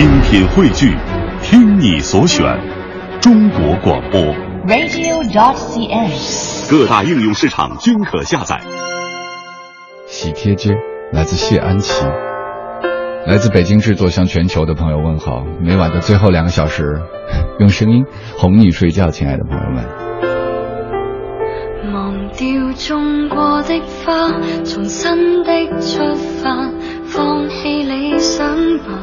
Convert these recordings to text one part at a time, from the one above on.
精品汇聚，听你所选，中国广播。radio.dot.cn，。各大应用市场均可下载。喜帖街来自谢安琪，来自北京制作向全球的朋友问好。每晚的最后两个小时，用声音哄你睡觉，亲爱的朋友们。忘掉种过的花，重新的出发，放弃理想吧。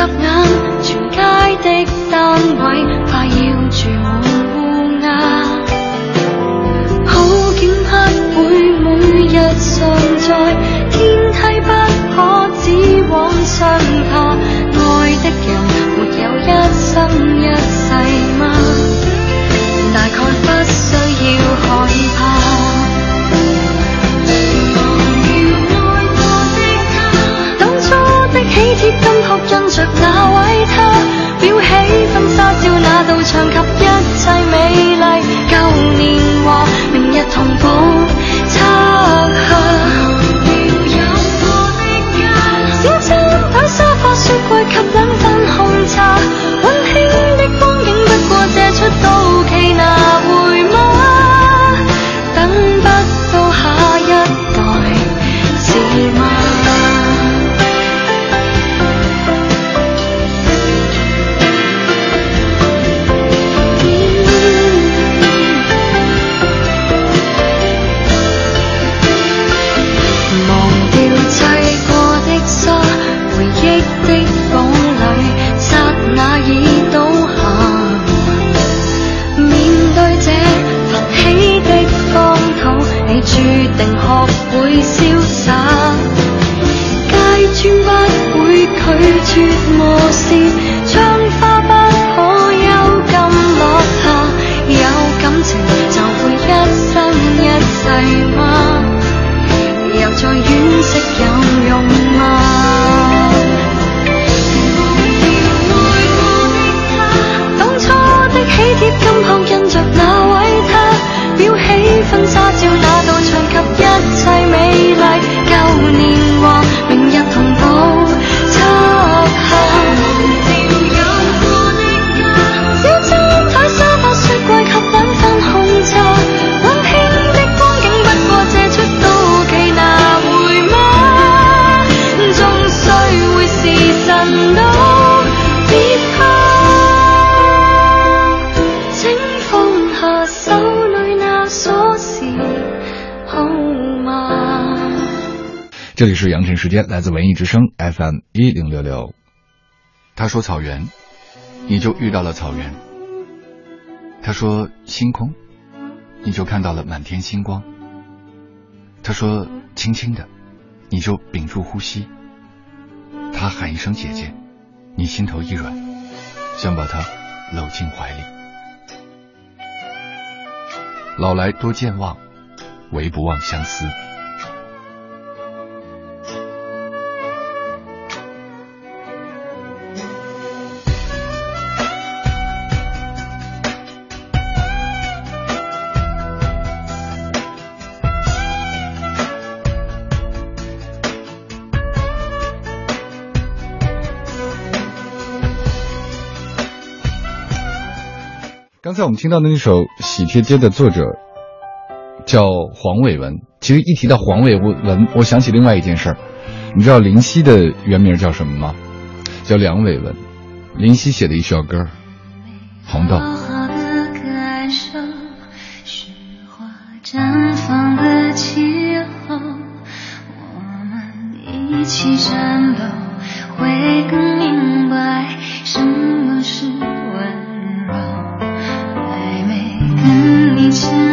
眨眼全街的。see. 这里是羊城时间，来自文艺之声 FM 一零六六。他说草原，你就遇到了草原；他说星空，你就看到了满天星光；他说轻轻的，你就屏住呼吸；他喊一声姐姐，你心头一软，想把她搂进怀里。老来多健忘，唯不忘相思。刚才我们听到的那首《喜帖街》的作者叫黄伟文。其实一提到黄伟文，我想起另外一件事儿。你知道林夕的原名叫什么吗？叫梁伟文。林夕写的一首歌《红豆》。前。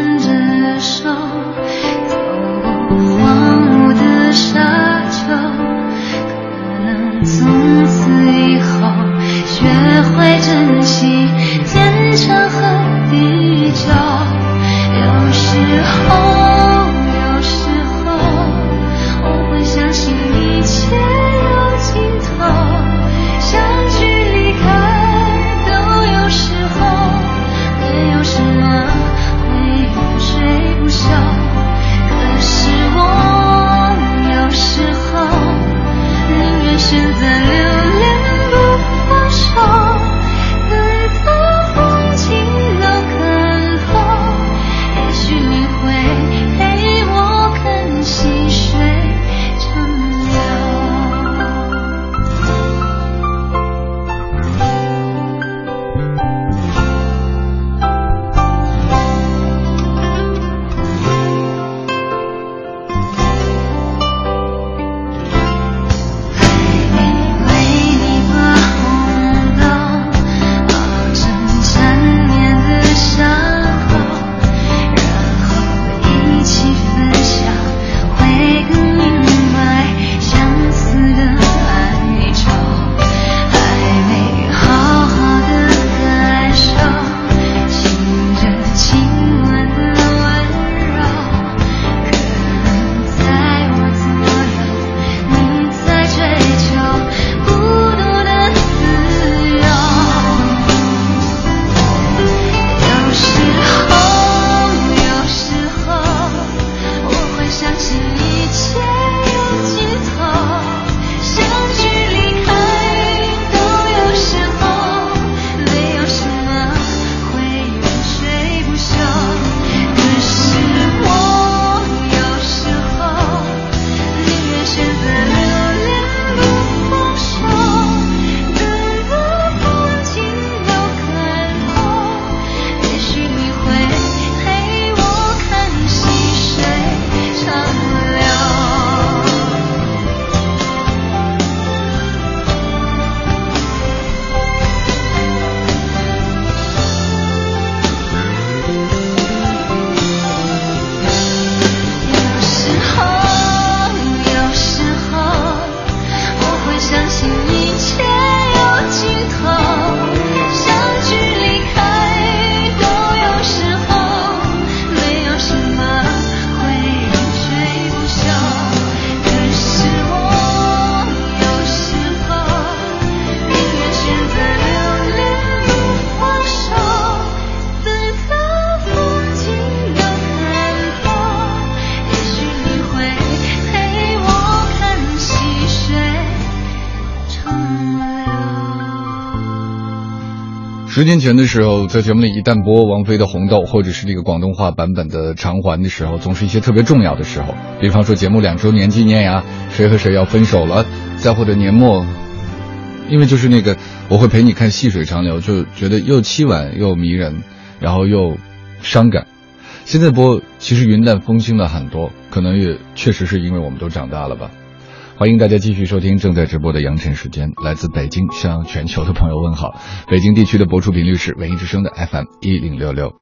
十年前的时候，在节目里一旦播王菲的《红豆》，或者是这个广东话版本的《偿还》的时候，总是一些特别重要的时候，比方说节目两周年纪念呀，谁和谁要分手了，再或者年末，因为就是那个我会陪你看细水长流，就觉得又凄婉又迷人，然后又伤感。现在播其实云淡风轻了很多，可能也确实是因为我们都长大了吧。欢迎大家继续收听正在直播的羊城时间，来自北京向全球的朋友问好。北京地区的播出频率是文艺之声的 FM 一零六六。